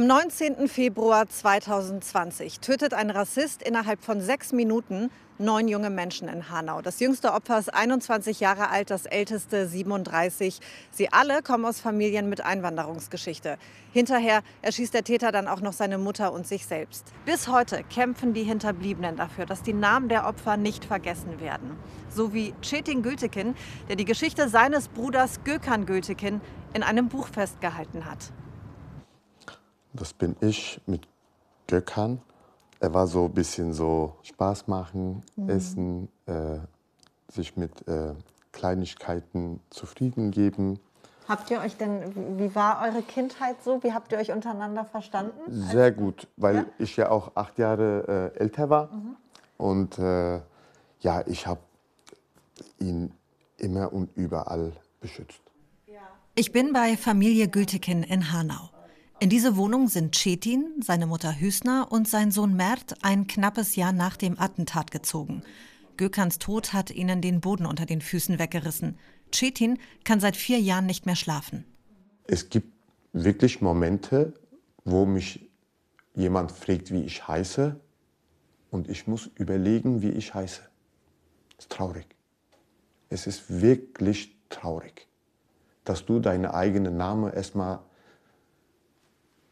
Am 19. Februar 2020 tötet ein Rassist innerhalb von sechs Minuten neun junge Menschen in Hanau. Das jüngste Opfer ist 21 Jahre alt, das älteste 37. Sie alle kommen aus Familien mit Einwanderungsgeschichte. Hinterher erschießt der Täter dann auch noch seine Mutter und sich selbst. Bis heute kämpfen die Hinterbliebenen dafür, dass die Namen der Opfer nicht vergessen werden. So wie Çetin Gültekin, der die Geschichte seines Bruders Gökhan Gültekin in einem Buch festgehalten hat. Das bin ich mit Gökhan. Er war so ein bisschen so Spaß machen, mhm. essen, äh, sich mit äh, Kleinigkeiten zufrieden geben. Habt ihr euch denn, wie war eure Kindheit so? Wie habt ihr euch untereinander verstanden? Sehr gut, weil ja? ich ja auch acht Jahre äh, älter war. Mhm. Und äh, ja, ich habe ihn immer und überall beschützt. Ich bin bei Familie Gültekin in Hanau. In diese Wohnung sind Cetin, seine Mutter Hüsner und sein Sohn Mert ein knappes Jahr nach dem Attentat gezogen. Gökans Tod hat ihnen den Boden unter den Füßen weggerissen. Cetin kann seit vier Jahren nicht mehr schlafen. Es gibt wirklich Momente, wo mich jemand fragt, wie ich heiße, und ich muss überlegen, wie ich heiße. Das ist traurig. Es ist wirklich traurig, dass du deinen eigenen Namen erstmal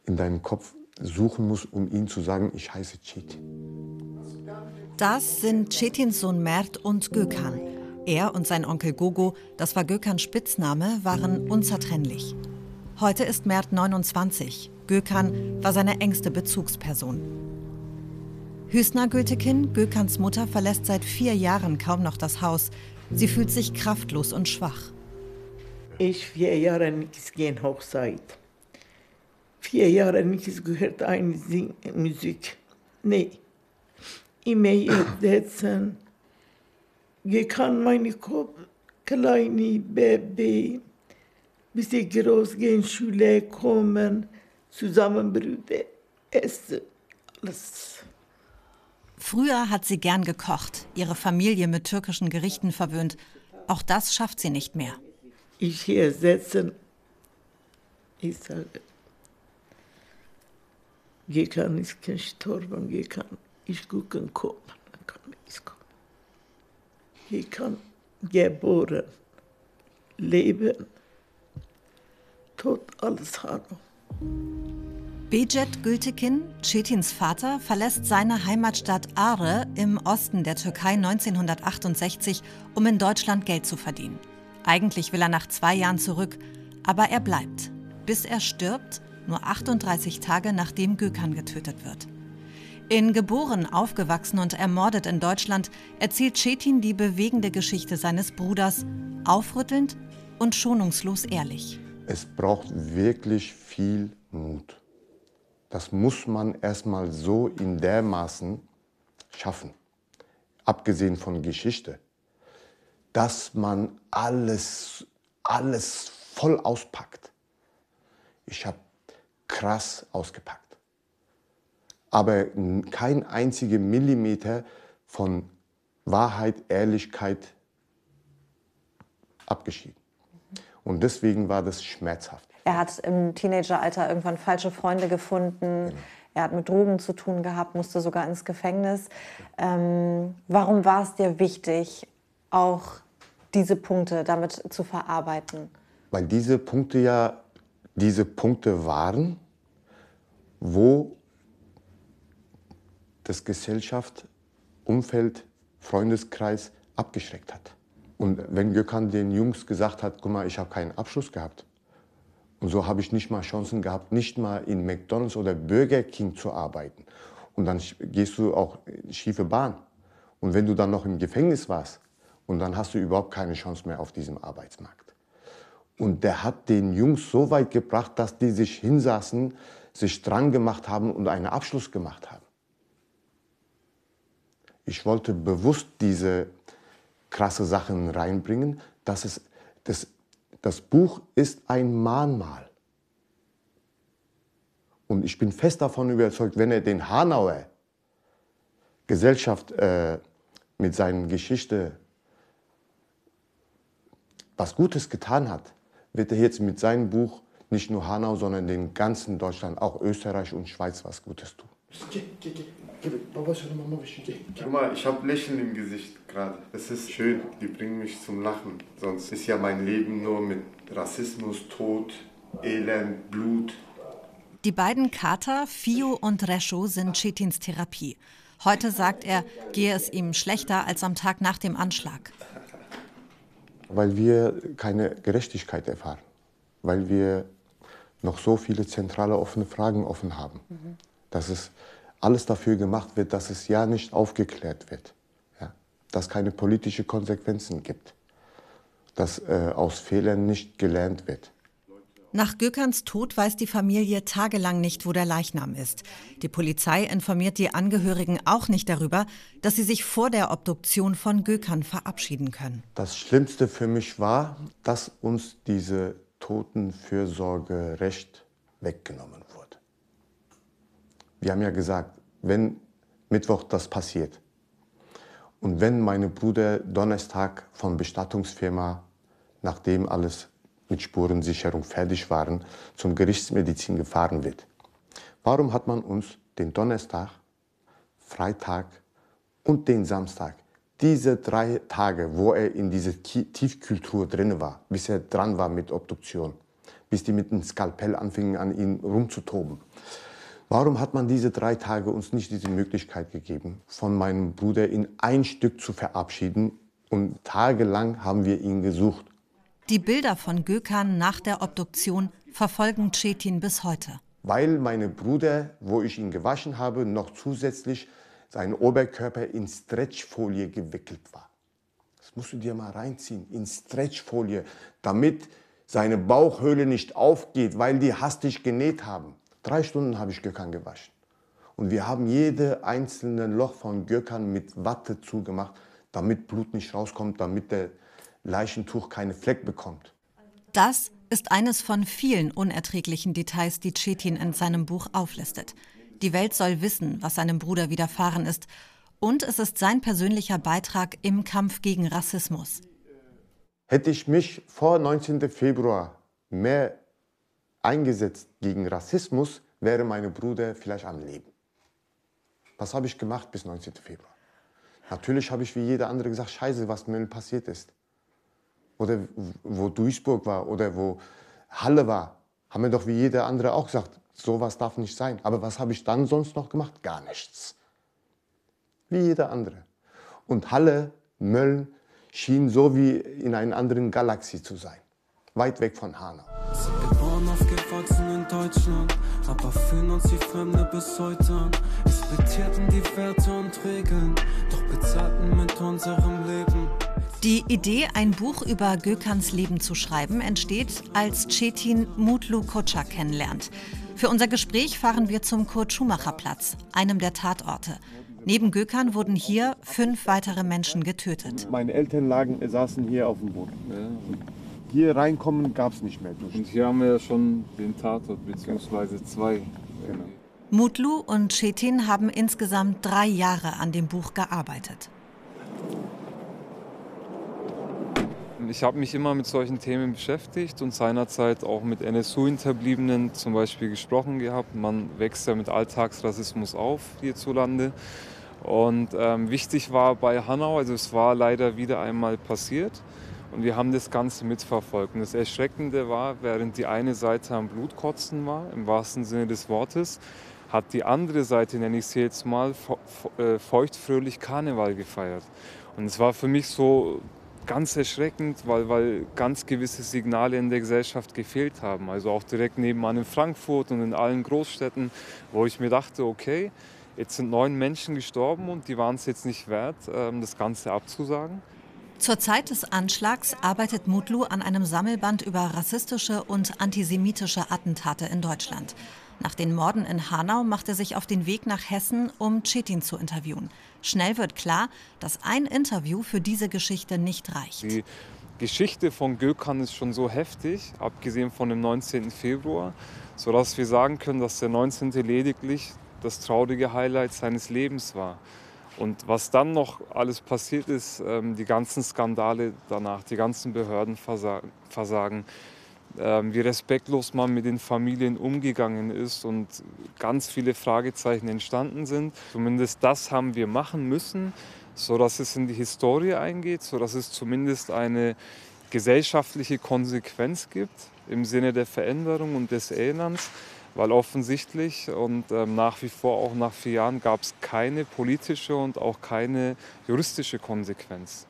in deinem Kopf suchen musst, um ihm zu sagen, ich heiße Chetin. Das sind Chetins Sohn Mert und Gökhan. Er und sein Onkel Gogo, das war Gökhans Spitzname, waren unzertrennlich. Heute ist Mert 29. Gökhan war seine engste Bezugsperson. Hüsna Gültekin, Gökhans Mutter, verlässt seit vier Jahren kaum noch das Haus. Sie fühlt sich kraftlos und schwach. Ich vier Jahre nichts gehen Hochzeit vier Jahre nicht gehört eine Sing Musik. Nee. Immer jetzt sitzen. Ich kann meine Kopf, kleine Baby, bis sie groß gehen, Schule kommen, zusammen Brüder essen, alles. Früher hat sie gern gekocht, ihre Familie mit türkischen Gerichten verwöhnt. Auch das schafft sie nicht mehr. Ich hier sitzen, ich sage, Gökhan ist gucken kommen, dann kann ich kommen. Gökhan geboren, leben, tot, alles Hallo. Becet Gültekin, Cetins Vater, verlässt seine Heimatstadt Are im Osten der Türkei 1968, um in Deutschland Geld zu verdienen. Eigentlich will er nach zwei Jahren zurück, aber er bleibt, bis er stirbt nur 38 Tage nachdem Gökhan getötet wird. In Geboren, aufgewachsen und ermordet in Deutschland erzählt Cetin die bewegende Geschichte seines Bruders, aufrüttelnd und schonungslos ehrlich. Es braucht wirklich viel Mut. Das muss man erstmal so in dermaßen schaffen, abgesehen von Geschichte, dass man alles, alles voll auspackt. Ich habe krass ausgepackt. Aber kein einziger Millimeter von Wahrheit, Ehrlichkeit abgeschieden. Und deswegen war das schmerzhaft. Er hat im Teenageralter irgendwann falsche Freunde gefunden. Genau. Er hat mit Drogen zu tun gehabt, musste sogar ins Gefängnis. Ähm, warum war es dir wichtig, auch diese Punkte damit zu verarbeiten? Weil diese Punkte ja diese Punkte waren, wo das Gesellschaft, Umfeld, Freundeskreis abgeschreckt hat. Und wenn Gökhan den Jungs gesagt hat, guck mal, ich habe keinen Abschluss gehabt. Und so habe ich nicht mal Chancen gehabt, nicht mal in McDonald's oder Burger King zu arbeiten. Und dann gehst du auch schiefe Bahn. Und wenn du dann noch im Gefängnis warst, und dann hast du überhaupt keine Chance mehr auf diesem Arbeitsmarkt. Und der hat den Jungs so weit gebracht, dass die sich hinsaßen, sich dran gemacht haben und einen Abschluss gemacht haben. Ich wollte bewusst diese krasse Sachen reinbringen, dass es, das, das Buch ist ein Mahnmal. Und ich bin fest davon überzeugt, wenn er den Hanauer Gesellschaft äh, mit seiner Geschichte was Gutes getan hat, wird er jetzt mit seinem Buch nicht nur Hanau, sondern den ganzen Deutschland, auch Österreich und Schweiz was Gutes tun. Guck mal, ich habe Lächeln im Gesicht gerade. Es ist schön, die bringen mich zum Lachen. Sonst ist ja mein Leben nur mit Rassismus, Tod, Elend, Blut. Die beiden Kater, Fio und Rescho, sind Chetins Therapie. Heute sagt er, gehe es ihm schlechter als am Tag nach dem Anschlag. Weil wir keine Gerechtigkeit erfahren. Weil wir noch so viele zentrale offene Fragen offen haben. Mhm. Dass es alles dafür gemacht wird, dass es ja nicht aufgeklärt wird. Ja? Dass keine politischen Konsequenzen gibt. Dass äh, aus Fehlern nicht gelernt wird. Nach Gökerns Tod weiß die Familie tagelang nicht, wo der Leichnam ist. Die Polizei informiert die Angehörigen auch nicht darüber, dass sie sich vor der Obduktion von Gökern verabschieden können. Das Schlimmste für mich war, dass uns diese Totenfürsorgerecht weggenommen wurde. Wir haben ja gesagt, wenn Mittwoch das passiert und wenn meine Bruder Donnerstag von Bestattungsfirma, nachdem alles mit Spurensicherung fertig waren, zum Gerichtsmedizin gefahren wird. Warum hat man uns den Donnerstag, Freitag und den Samstag, diese drei Tage, wo er in dieser Tiefkultur drin war, bis er dran war mit Obduktion, bis die mit dem Skalpell anfingen an ihn rumzutoben, Warum hat man diese drei Tage uns nicht diese Möglichkeit gegeben, von meinem Bruder in ein Stück zu verabschieden? Und tagelang haben wir ihn gesucht. Die Bilder von Gökhan nach der Obduktion verfolgen Cetin bis heute. Weil mein Bruder, wo ich ihn gewaschen habe, noch zusätzlich sein Oberkörper in Stretchfolie gewickelt war. Das musst du dir mal reinziehen, in Stretchfolie, damit seine Bauchhöhle nicht aufgeht, weil die hastig genäht haben. Drei Stunden habe ich Gökhan gewaschen. Und wir haben jede einzelne Loch von Gökhan mit Watte zugemacht, damit Blut nicht rauskommt, damit der Leichentuch keine Fleck bekommt. Das ist eines von vielen unerträglichen Details, die Cetin in seinem Buch auflistet. Die Welt soll wissen, was seinem Bruder widerfahren ist. Und es ist sein persönlicher Beitrag im Kampf gegen Rassismus. Hätte ich mich vor 19. Februar mehr eingesetzt gegen Rassismus, wäre mein Bruder vielleicht am Leben. Was habe ich gemacht bis 19. Februar? Natürlich habe ich wie jeder andere gesagt, scheiße, was mir passiert ist oder wo Duisburg war oder wo Halle war, haben wir doch wie jeder andere auch gesagt, sowas darf nicht sein. Aber was habe ich dann sonst noch gemacht? Gar nichts. Wie jeder andere. Und Halle, Mölln schien so wie in einer anderen Galaxie zu sein. Weit weg von Hanau. Geboren, aufgewachsen in Deutschland, aber fühlen uns wie Fremde bis heute an. Respektierten die Werte und Regeln, doch bezahlten mit unserem Leben. Die Idee, ein Buch über Gökans Leben zu schreiben, entsteht, als Cetin Mutlu Koca kennenlernt. Für unser Gespräch fahren wir zum Kurt-Schumacher-Platz, einem der Tatorte. Neben Gökan wurden hier fünf weitere Menschen getötet. Meine Eltern lagen, saßen hier auf dem Boden. Hier reinkommen gab es nicht mehr. Und hier haben wir ja schon den Tatort, beziehungsweise zwei. Genau. Mutlu und Chetin haben insgesamt drei Jahre an dem Buch gearbeitet. Ich habe mich immer mit solchen Themen beschäftigt und seinerzeit auch mit NSU-Hinterbliebenen zum Beispiel gesprochen gehabt. Man wächst ja mit Alltagsrassismus auf hierzulande. Und ähm, wichtig war bei Hanau, also es war leider wieder einmal passiert und wir haben das Ganze mitverfolgt. Und das Erschreckende war, während die eine Seite am Blutkotzen war, im wahrsten Sinne des Wortes, hat die andere Seite, nenne ich sie jetzt mal, äh, feuchtfröhlich Karneval gefeiert. Und es war für mich so ganz erschreckend, weil, weil ganz gewisse Signale in der Gesellschaft gefehlt haben. Also auch direkt nebenan in Frankfurt und in allen Großstädten, wo ich mir dachte, okay, jetzt sind neun Menschen gestorben und die waren es jetzt nicht wert, ähm, das Ganze abzusagen. Zur Zeit des Anschlags arbeitet Mutlu an einem Sammelband über rassistische und antisemitische Attentate in Deutschland. Nach den Morden in Hanau macht er sich auf den Weg nach Hessen, um Cetin zu interviewen. Schnell wird klar, dass ein Interview für diese Geschichte nicht reicht. Die Geschichte von Gökhan ist schon so heftig, abgesehen von dem 19. Februar, sodass wir sagen können, dass der 19. lediglich das traurige Highlight seines Lebens war. Und was dann noch alles passiert ist, ähm, die ganzen Skandale danach, die ganzen Behördenversagen, wie respektlos man mit den Familien umgegangen ist und ganz viele Fragezeichen entstanden sind. Zumindest das haben wir machen müssen, sodass es in die Historie eingeht, sodass es zumindest eine gesellschaftliche Konsequenz gibt im Sinne der Veränderung und des Erinnerns, weil offensichtlich und ähm, nach wie vor auch nach vier Jahren gab es keine politische und auch keine juristische Konsequenz.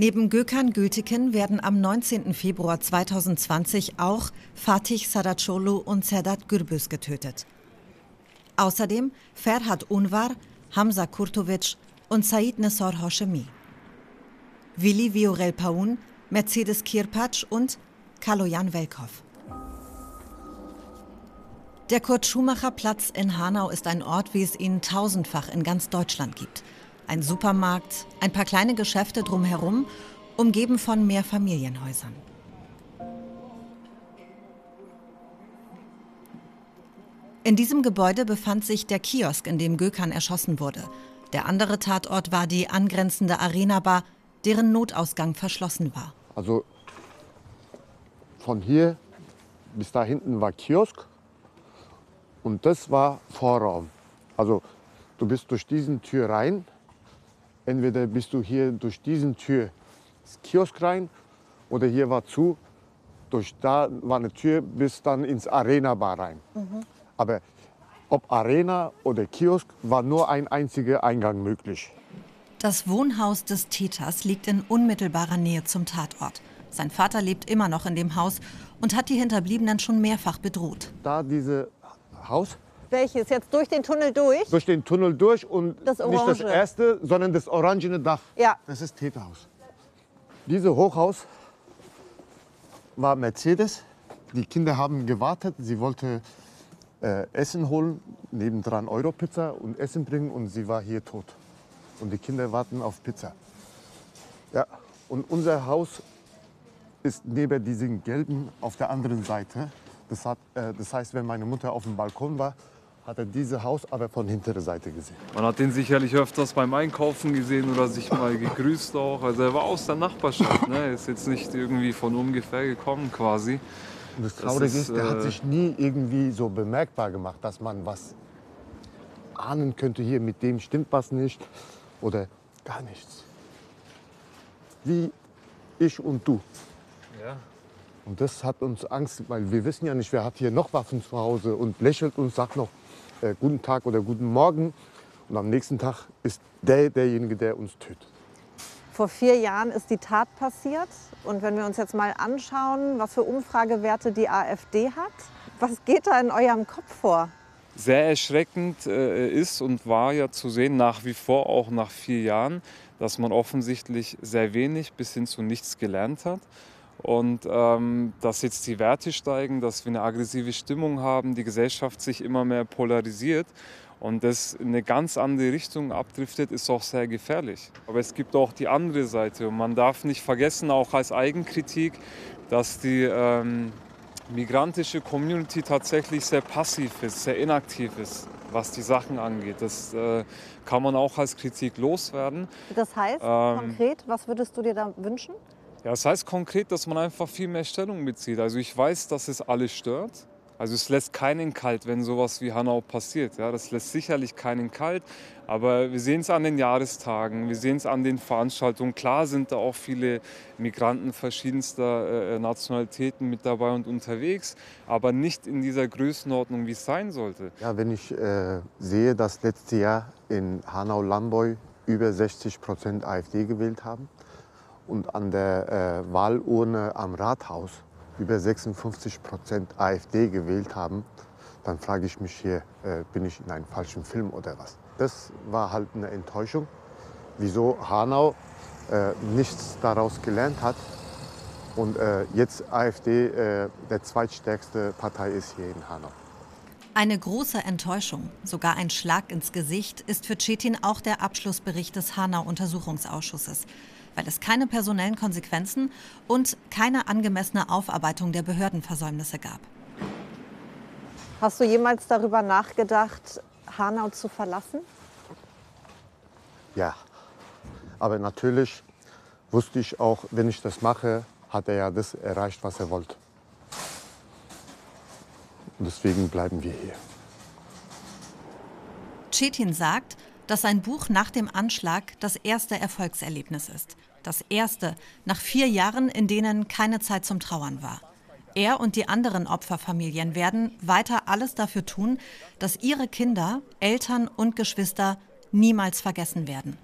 Neben Gökhan Gültekin werden am 19. Februar 2020 auch Fatih Saracolu und Sedat Gürbüz getötet. Außerdem Ferhat Unvar, Hamza Kurtovic und Said Nesor Hoshemi. Willi Viorel Paun, Mercedes Kirpatsch und Kaloyan Velkov. Der Kurt-Schumacher-Platz in Hanau ist ein Ort, wie es ihn tausendfach in ganz Deutschland gibt. Ein Supermarkt, ein paar kleine Geschäfte drumherum, umgeben von Mehrfamilienhäusern. In diesem Gebäude befand sich der Kiosk, in dem Gökhan erschossen wurde. Der andere Tatort war die angrenzende Arena-Bar, deren Notausgang verschlossen war. Also von hier bis da hinten war Kiosk und das war Vorraum. Also du bist durch diesen Tür rein. Entweder bist du hier durch diesen Tür ins Kiosk rein oder hier war zu. Durch da war eine Tür bis dann ins Arena Bar rein. Mhm. Aber ob Arena oder Kiosk war nur ein einziger Eingang möglich. Das Wohnhaus des Täters liegt in unmittelbarer Nähe zum Tatort. Sein Vater lebt immer noch in dem Haus und hat die Hinterbliebenen schon mehrfach bedroht. Da dieses Haus. Welches? Jetzt durch den Tunnel durch? Durch den Tunnel durch und das nicht das erste, sondern das orangene Dach. Ja. Das ist Täterhaus. Dieses Hochhaus war Mercedes. Die Kinder haben gewartet. Sie wollte äh, Essen holen, nebendran Europizza und Essen bringen und sie war hier tot. Und die Kinder warten auf Pizza. Ja, und unser Haus ist neben diesem gelben auf der anderen Seite. Das, hat, äh, das heißt, wenn meine Mutter auf dem Balkon war, hat er dieses Haus aber von hinterer Seite gesehen. Man hat den sicherlich öfters beim Einkaufen gesehen oder sich mal gegrüßt auch. Also er war aus der Nachbarschaft, ne? er ist jetzt nicht irgendwie von ungefähr gekommen quasi. Und das Traurige das ist, ist, der äh, hat sich nie irgendwie so bemerkbar gemacht, dass man was ahnen könnte, hier mit dem stimmt was nicht oder gar nichts. Wie ich und du. Ja. Und das hat uns Angst, weil wir wissen ja nicht, wer hat hier noch Waffen zu Hause und lächelt und sagt noch äh, guten Tag oder guten Morgen. Und am nächsten Tag ist der derjenige, der uns tötet. Vor vier Jahren ist die Tat passiert. Und wenn wir uns jetzt mal anschauen, was für Umfragewerte die AfD hat, was geht da in eurem Kopf vor? Sehr erschreckend äh, ist und war ja zu sehen, nach wie vor auch nach vier Jahren, dass man offensichtlich sehr wenig bis hin zu nichts gelernt hat. Und ähm, dass jetzt die Werte steigen, dass wir eine aggressive Stimmung haben, die Gesellschaft sich immer mehr polarisiert und das in eine ganz andere Richtung abdriftet, ist auch sehr gefährlich. Aber es gibt auch die andere Seite und man darf nicht vergessen, auch als Eigenkritik, dass die ähm, migrantische Community tatsächlich sehr passiv ist, sehr inaktiv ist, was die Sachen angeht. Das äh, kann man auch als Kritik loswerden. Das heißt ähm, konkret, was würdest du dir da wünschen? Ja, das heißt konkret, dass man einfach viel mehr Stellung bezieht. Also ich weiß, dass es alle stört. Also es lässt keinen kalt, wenn sowas wie Hanau passiert. Ja, das lässt sicherlich keinen kalt. Aber wir sehen es an den Jahrestagen, wir sehen es an den Veranstaltungen. Klar sind da auch viele Migranten verschiedenster äh, Nationalitäten mit dabei und unterwegs, aber nicht in dieser Größenordnung, wie es sein sollte. Ja, wenn ich äh, sehe, dass letztes Jahr in Hanau-Lamboy über 60 Prozent AfD gewählt haben, und an der äh, Wahlurne am Rathaus über 56 Prozent AfD gewählt haben, dann frage ich mich hier, äh, bin ich in einem falschen Film oder was? Das war halt eine Enttäuschung, wieso Hanau äh, nichts daraus gelernt hat und äh, jetzt AfD äh, der zweitstärkste Partei ist hier in Hanau. Eine große Enttäuschung, sogar ein Schlag ins Gesicht, ist für Cetin auch der Abschlussbericht des Hanau-Untersuchungsausschusses weil es keine personellen Konsequenzen und keine angemessene Aufarbeitung der Behördenversäumnisse gab. Hast du jemals darüber nachgedacht, Hanau zu verlassen? Ja, aber natürlich wusste ich auch, wenn ich das mache, hat er ja das erreicht, was er wollte. Und deswegen bleiben wir hier. Cetin sagt, dass sein Buch nach dem Anschlag das erste Erfolgserlebnis ist. Das erste nach vier Jahren, in denen keine Zeit zum Trauern war. Er und die anderen Opferfamilien werden weiter alles dafür tun, dass ihre Kinder, Eltern und Geschwister niemals vergessen werden.